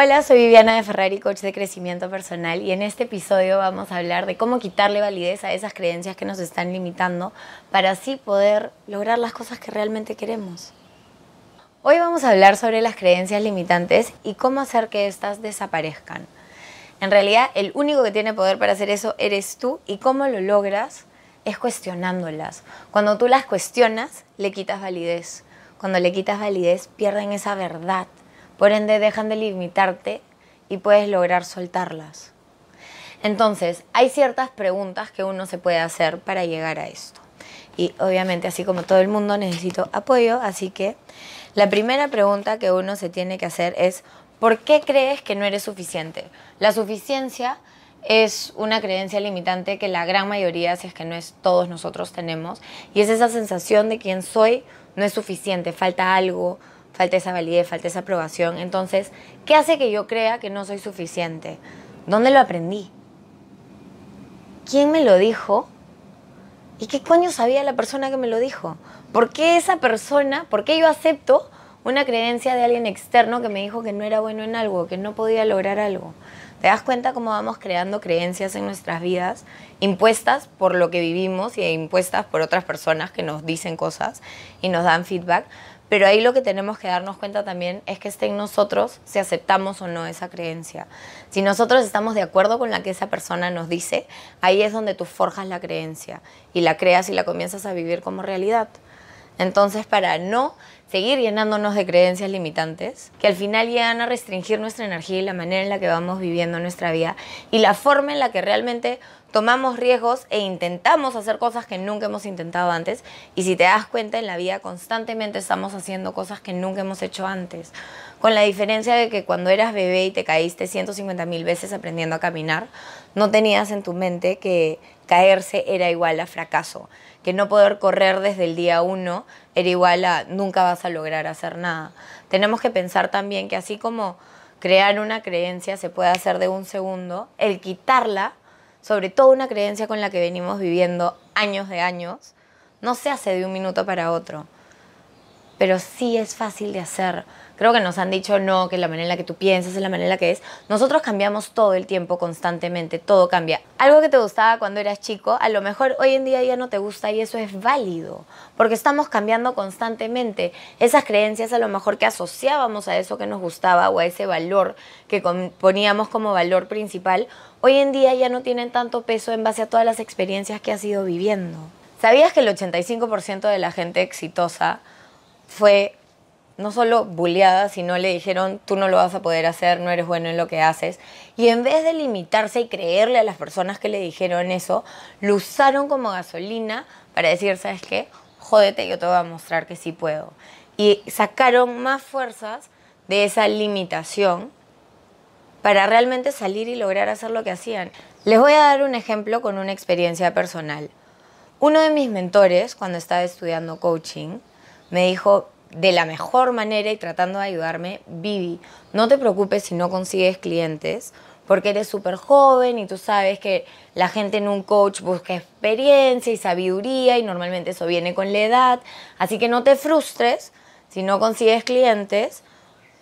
Hola, soy Viviana de Ferrari, coach de crecimiento personal y en este episodio vamos a hablar de cómo quitarle validez a esas creencias que nos están limitando para así poder lograr las cosas que realmente queremos. Hoy vamos a hablar sobre las creencias limitantes y cómo hacer que éstas desaparezcan. En realidad, el único que tiene poder para hacer eso eres tú y cómo lo logras es cuestionándolas. Cuando tú las cuestionas, le quitas validez. Cuando le quitas validez, pierden esa verdad por ende, dejan de limitarte y puedes lograr soltarlas. Entonces, hay ciertas preguntas que uno se puede hacer para llegar a esto. Y obviamente, así como todo el mundo, necesito apoyo, así que la primera pregunta que uno se tiene que hacer es, ¿por qué crees que no eres suficiente? La suficiencia es una creencia limitante que la gran mayoría, si es que no es todos nosotros, tenemos. Y es esa sensación de quién soy no es suficiente, falta algo, falta esa validez, falta esa aprobación. Entonces, ¿qué hace que yo crea que no soy suficiente? ¿Dónde lo aprendí? ¿Quién me lo dijo? ¿Y qué coño sabía la persona que me lo dijo? ¿Por qué esa persona, por qué yo acepto una creencia de alguien externo que me dijo que no era bueno en algo, que no podía lograr algo? ¿Te das cuenta cómo vamos creando creencias en nuestras vidas impuestas por lo que vivimos y impuestas por otras personas que nos dicen cosas y nos dan feedback? Pero ahí lo que tenemos que darnos cuenta también es que esté en nosotros si aceptamos o no esa creencia. Si nosotros estamos de acuerdo con la que esa persona nos dice, ahí es donde tú forjas la creencia y la creas y la comienzas a vivir como realidad. Entonces, para no seguir llenándonos de creencias limitantes, que al final llegan a restringir nuestra energía y la manera en la que vamos viviendo nuestra vida y la forma en la que realmente tomamos riesgos e intentamos hacer cosas que nunca hemos intentado antes. Y si te das cuenta, en la vida constantemente estamos haciendo cosas que nunca hemos hecho antes. Con la diferencia de que cuando eras bebé y te caíste 150 mil veces aprendiendo a caminar, no tenías en tu mente que caerse era igual a fracaso, que no poder correr desde el día uno era igual a nunca vas a lograr hacer nada. Tenemos que pensar también que así como crear una creencia se puede hacer de un segundo, el quitarla sobre todo una creencia con la que venimos viviendo años de años, no se hace de un minuto para otro. Pero sí es fácil de hacer. Creo que nos han dicho no, que la manera en la que tú piensas es la manera en la que es. Nosotros cambiamos todo el tiempo, constantemente, todo cambia. Algo que te gustaba cuando eras chico, a lo mejor hoy en día ya no te gusta y eso es válido, porque estamos cambiando constantemente. Esas creencias a lo mejor que asociábamos a eso que nos gustaba o a ese valor que poníamos como valor principal, hoy en día ya no tienen tanto peso en base a todas las experiencias que has ido viviendo. ¿Sabías que el 85% de la gente exitosa fue no solo bulleada, sino le dijeron, tú no lo vas a poder hacer, no eres bueno en lo que haces. Y en vez de limitarse y creerle a las personas que le dijeron eso, lo usaron como gasolina para decir, ¿sabes qué? Jódete, yo te voy a mostrar que sí puedo. Y sacaron más fuerzas de esa limitación para realmente salir y lograr hacer lo que hacían. Les voy a dar un ejemplo con una experiencia personal. Uno de mis mentores, cuando estaba estudiando coaching, me dijo, de la mejor manera y tratando de ayudarme, Vivi, no te preocupes si no consigues clientes, porque eres súper joven y tú sabes que la gente en un coach busca experiencia y sabiduría y normalmente eso viene con la edad, así que no te frustres si no consigues clientes,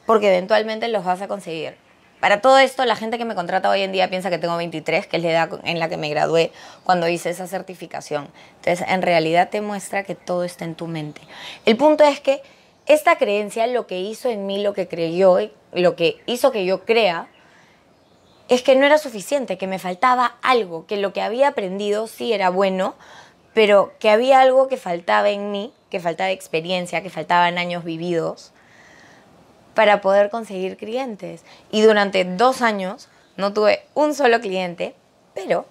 porque eventualmente los vas a conseguir. Para todo esto, la gente que me contrata hoy en día piensa que tengo 23, que es la edad en la que me gradué cuando hice esa certificación. Entonces, en realidad te muestra que todo está en tu mente. El punto es que esta creencia lo que hizo en mí, lo que creyó, lo que hizo que yo crea, es que no era suficiente, que me faltaba algo, que lo que había aprendido sí era bueno, pero que había algo que faltaba en mí, que faltaba experiencia, que faltaban años vividos para poder conseguir clientes. Y durante dos años no tuve un solo cliente, pero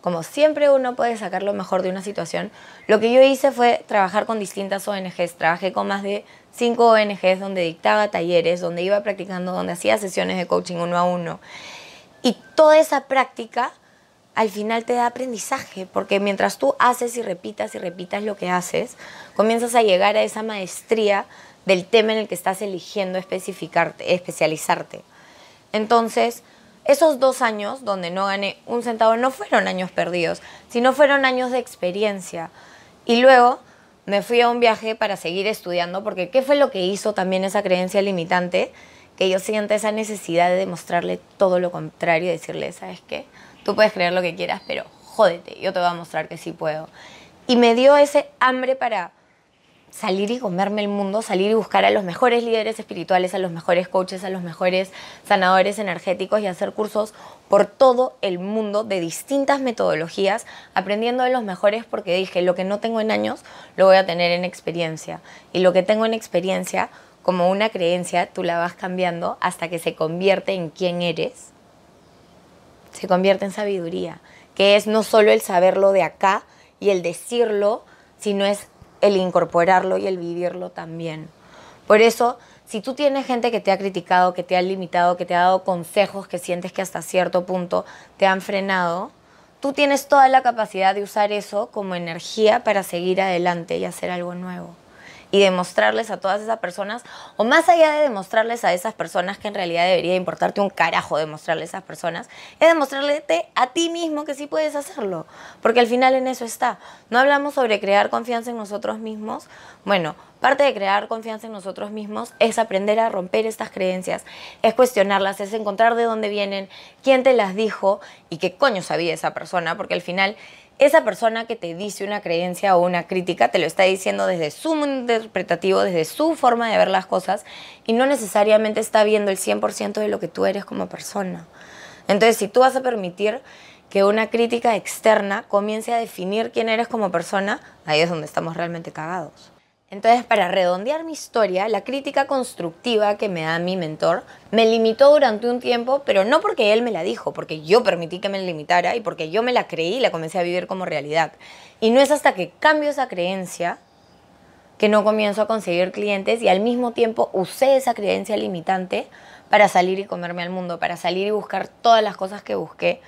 como siempre uno puede sacar lo mejor de una situación, lo que yo hice fue trabajar con distintas ONGs. Trabajé con más de cinco ONGs donde dictaba talleres, donde iba practicando, donde hacía sesiones de coaching uno a uno. Y toda esa práctica al final te da aprendizaje, porque mientras tú haces y repitas y repitas lo que haces, comienzas a llegar a esa maestría del tema en el que estás eligiendo especializarte. Entonces, esos dos años donde no gané un centavo no fueron años perdidos, sino fueron años de experiencia. Y luego me fui a un viaje para seguir estudiando, porque ¿qué fue lo que hizo también esa creencia limitante? que yo sienta esa necesidad de demostrarle todo lo contrario y decirle, ¿sabes qué? Tú puedes creer lo que quieras, pero jódete, yo te voy a mostrar que sí puedo. Y me dio ese hambre para salir y comerme el mundo, salir y buscar a los mejores líderes espirituales, a los mejores coaches, a los mejores sanadores energéticos y hacer cursos por todo el mundo de distintas metodologías, aprendiendo de los mejores porque dije, lo que no tengo en años lo voy a tener en experiencia. Y lo que tengo en experiencia, como una creencia, tú la vas cambiando hasta que se convierte en quién eres. Se convierte en sabiduría, que es no solo el saberlo de acá y el decirlo, sino es el incorporarlo y el vivirlo también. Por eso, si tú tienes gente que te ha criticado, que te ha limitado, que te ha dado consejos que sientes que hasta cierto punto te han frenado, tú tienes toda la capacidad de usar eso como energía para seguir adelante y hacer algo nuevo y demostrarles a todas esas personas, o más allá de demostrarles a esas personas que en realidad debería importarte un carajo demostrarles a esas personas, es demostrarte a ti mismo que sí puedes hacerlo, porque al final en eso está. No hablamos sobre crear confianza en nosotros mismos. Bueno, parte de crear confianza en nosotros mismos es aprender a romper estas creencias, es cuestionarlas, es encontrar de dónde vienen, quién te las dijo y qué coño sabía esa persona, porque al final esa persona que te dice una creencia o una crítica te lo está diciendo desde su mundo interpretativo, desde su forma de ver las cosas y no necesariamente está viendo el 100% de lo que tú eres como persona. Entonces, si tú vas a permitir que una crítica externa comience a definir quién eres como persona, ahí es donde estamos realmente cagados. Entonces, para redondear mi historia, la crítica constructiva que me da mi mentor me limitó durante un tiempo, pero no porque él me la dijo, porque yo permití que me limitara y porque yo me la creí y la comencé a vivir como realidad. Y no es hasta que cambio esa creencia que no comienzo a conseguir clientes y al mismo tiempo usé esa creencia limitante para salir y comerme al mundo, para salir y buscar todas las cosas que busqué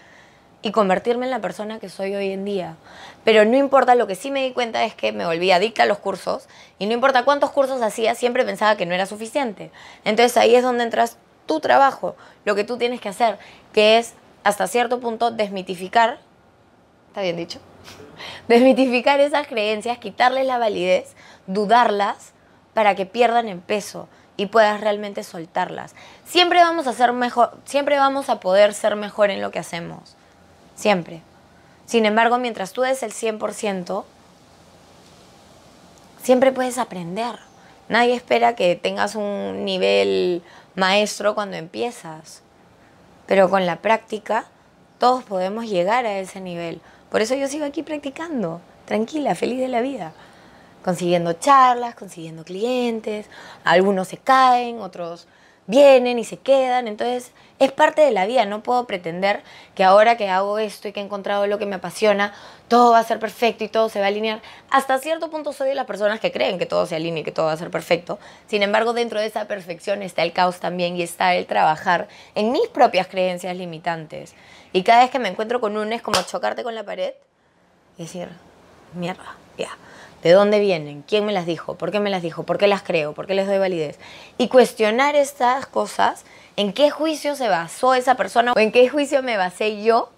y convertirme en la persona que soy hoy en día. Pero no importa, lo que sí me di cuenta es que me volví adicta a los cursos y no importa cuántos cursos hacía, siempre pensaba que no era suficiente. Entonces ahí es donde entras tu trabajo, lo que tú tienes que hacer, que es hasta cierto punto desmitificar, ¿está bien dicho? Desmitificar esas creencias, quitarles la validez, dudarlas para que pierdan en peso y puedas realmente soltarlas. Siempre vamos a ser mejor, siempre vamos a poder ser mejor en lo que hacemos siempre. Sin embargo, mientras tú des el 100%, siempre puedes aprender. Nadie espera que tengas un nivel maestro cuando empiezas, pero con la práctica todos podemos llegar a ese nivel. Por eso yo sigo aquí practicando, tranquila, feliz de la vida, consiguiendo charlas, consiguiendo clientes, algunos se caen, otros vienen y se quedan, entonces es parte de la vida, no puedo pretender que ahora que hago esto y que he encontrado lo que me apasiona, todo va a ser perfecto y todo se va a alinear. Hasta cierto punto soy de las personas que creen que todo se alinea y que todo va a ser perfecto. Sin embargo, dentro de esa perfección está el caos también y está el trabajar en mis propias creencias limitantes. Y cada vez que me encuentro con un es como chocarte con la pared y decir, mierda, ya. ¿De dónde vienen? ¿Quién me las dijo? ¿Por qué me las dijo? ¿Por qué las creo? ¿Por qué les doy validez? Y cuestionar estas cosas, ¿en qué juicio se basó esa persona o en qué juicio me basé yo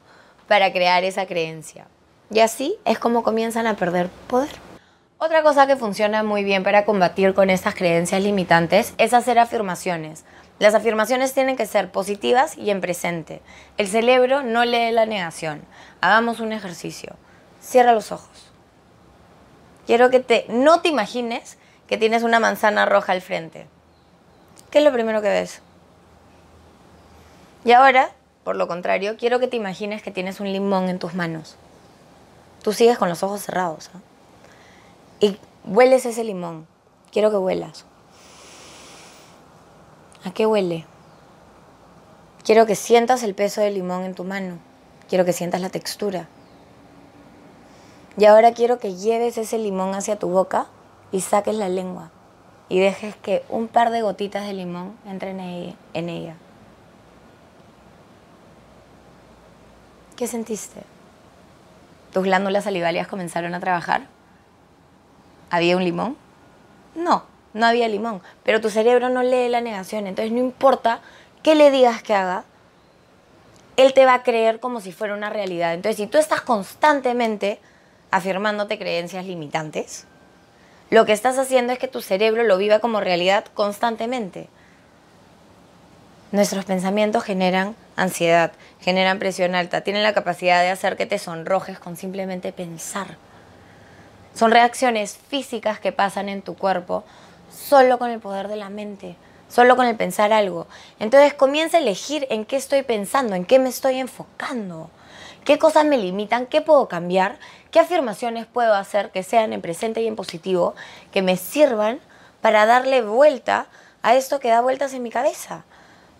para crear esa creencia? Y así es como comienzan a perder poder. Otra cosa que funciona muy bien para combatir con estas creencias limitantes es hacer afirmaciones. Las afirmaciones tienen que ser positivas y en presente. El cerebro no lee la negación. Hagamos un ejercicio. Cierra los ojos. Quiero que te, no te imagines que tienes una manzana roja al frente. ¿Qué es lo primero que ves? Y ahora, por lo contrario, quiero que te imagines que tienes un limón en tus manos. Tú sigues con los ojos cerrados. ¿ah? Y hueles ese limón. Quiero que huelas. ¿A qué huele? Quiero que sientas el peso del limón en tu mano. Quiero que sientas la textura. Y ahora quiero que lleves ese limón hacia tu boca y saques la lengua y dejes que un par de gotitas de limón entren en ella. ¿Qué sentiste? ¿Tus glándulas salivarias comenzaron a trabajar? ¿Había un limón? No, no había limón, pero tu cerebro no lee la negación, entonces no importa qué le digas que haga, él te va a creer como si fuera una realidad. Entonces, si tú estás constantemente afirmándote creencias limitantes, lo que estás haciendo es que tu cerebro lo viva como realidad constantemente. Nuestros pensamientos generan ansiedad, generan presión alta, tienen la capacidad de hacer que te sonrojes con simplemente pensar. Son reacciones físicas que pasan en tu cuerpo solo con el poder de la mente, solo con el pensar algo. Entonces comienza a elegir en qué estoy pensando, en qué me estoy enfocando, qué cosas me limitan, qué puedo cambiar, qué afirmaciones puedo hacer que sean en presente y en positivo, que me sirvan para darle vuelta a esto que da vueltas en mi cabeza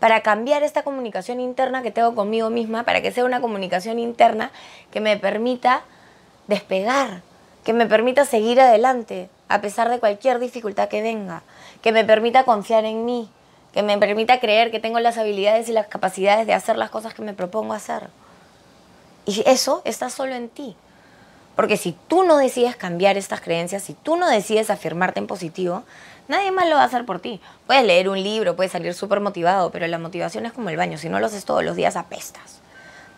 para cambiar esta comunicación interna que tengo conmigo misma, para que sea una comunicación interna que me permita despegar, que me permita seguir adelante a pesar de cualquier dificultad que venga, que me permita confiar en mí, que me permita creer que tengo las habilidades y las capacidades de hacer las cosas que me propongo hacer. Y eso está solo en ti. Porque si tú no decides cambiar estas creencias, si tú no decides afirmarte en positivo, Nadie más lo va a hacer por ti. Puedes leer un libro, puedes salir súper motivado, pero la motivación es como el baño. Si no lo haces todos los días, apestas.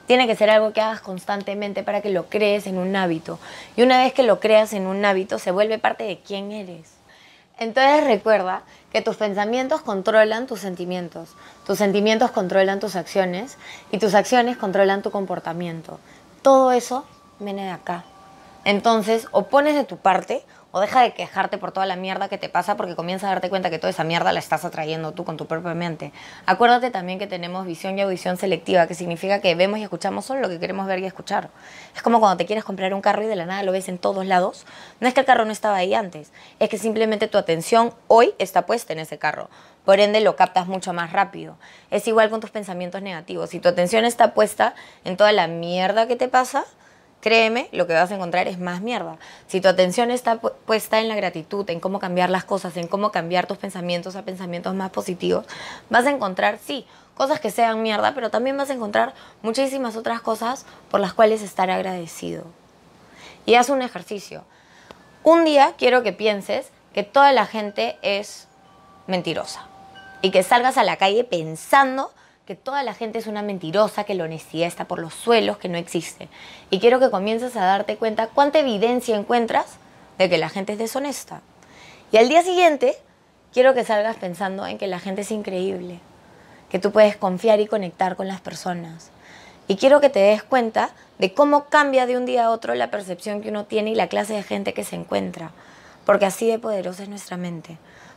Tiene que ser algo que hagas constantemente para que lo crees en un hábito. Y una vez que lo creas en un hábito, se vuelve parte de quién eres. Entonces recuerda que tus pensamientos controlan tus sentimientos, tus sentimientos controlan tus acciones y tus acciones controlan tu comportamiento. Todo eso viene de acá. Entonces, o pones de tu parte o deja de quejarte por toda la mierda que te pasa porque comienzas a darte cuenta que toda esa mierda la estás atrayendo tú con tu propia mente. Acuérdate también que tenemos visión y audición selectiva, que significa que vemos y escuchamos solo lo que queremos ver y escuchar. Es como cuando te quieres comprar un carro y de la nada lo ves en todos lados. No es que el carro no estaba ahí antes, es que simplemente tu atención hoy está puesta en ese carro. Por ende lo captas mucho más rápido. Es igual con tus pensamientos negativos. Si tu atención está puesta en toda la mierda que te pasa, créeme, lo que vas a encontrar es más mierda. Si tu atención está puesta en la gratitud, en cómo cambiar las cosas, en cómo cambiar tus pensamientos a pensamientos más positivos, vas a encontrar, sí, cosas que sean mierda, pero también vas a encontrar muchísimas otras cosas por las cuales estar agradecido. Y haz un ejercicio. Un día quiero que pienses que toda la gente es mentirosa y que salgas a la calle pensando que toda la gente es una mentirosa, que la honestidad está por los suelos, que no existe. Y quiero que comiences a darte cuenta cuánta evidencia encuentras de que la gente es deshonesta. Y al día siguiente, quiero que salgas pensando en que la gente es increíble, que tú puedes confiar y conectar con las personas. Y quiero que te des cuenta de cómo cambia de un día a otro la percepción que uno tiene y la clase de gente que se encuentra, porque así de poderosa es nuestra mente.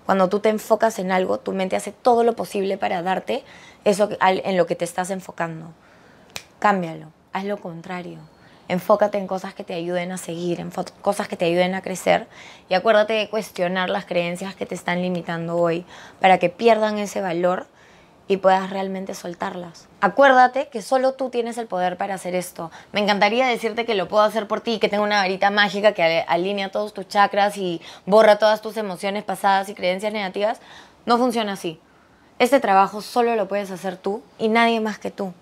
Cuando tú te enfocas en algo, tu mente hace todo lo posible para darte eso en lo que te estás enfocando. Cámbialo, haz lo contrario. Enfócate en cosas que te ayuden a seguir, en cosas que te ayuden a crecer y acuérdate de cuestionar las creencias que te están limitando hoy para que pierdan ese valor y puedas realmente soltarlas. Acuérdate que solo tú tienes el poder para hacer esto. Me encantaría decirte que lo puedo hacer por ti, que tengo una varita mágica que alinea todos tus chakras y borra todas tus emociones pasadas y creencias negativas. No funciona así. Este trabajo solo lo puedes hacer tú y nadie más que tú.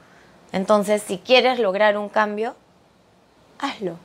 Entonces, si quieres lograr un cambio, hazlo.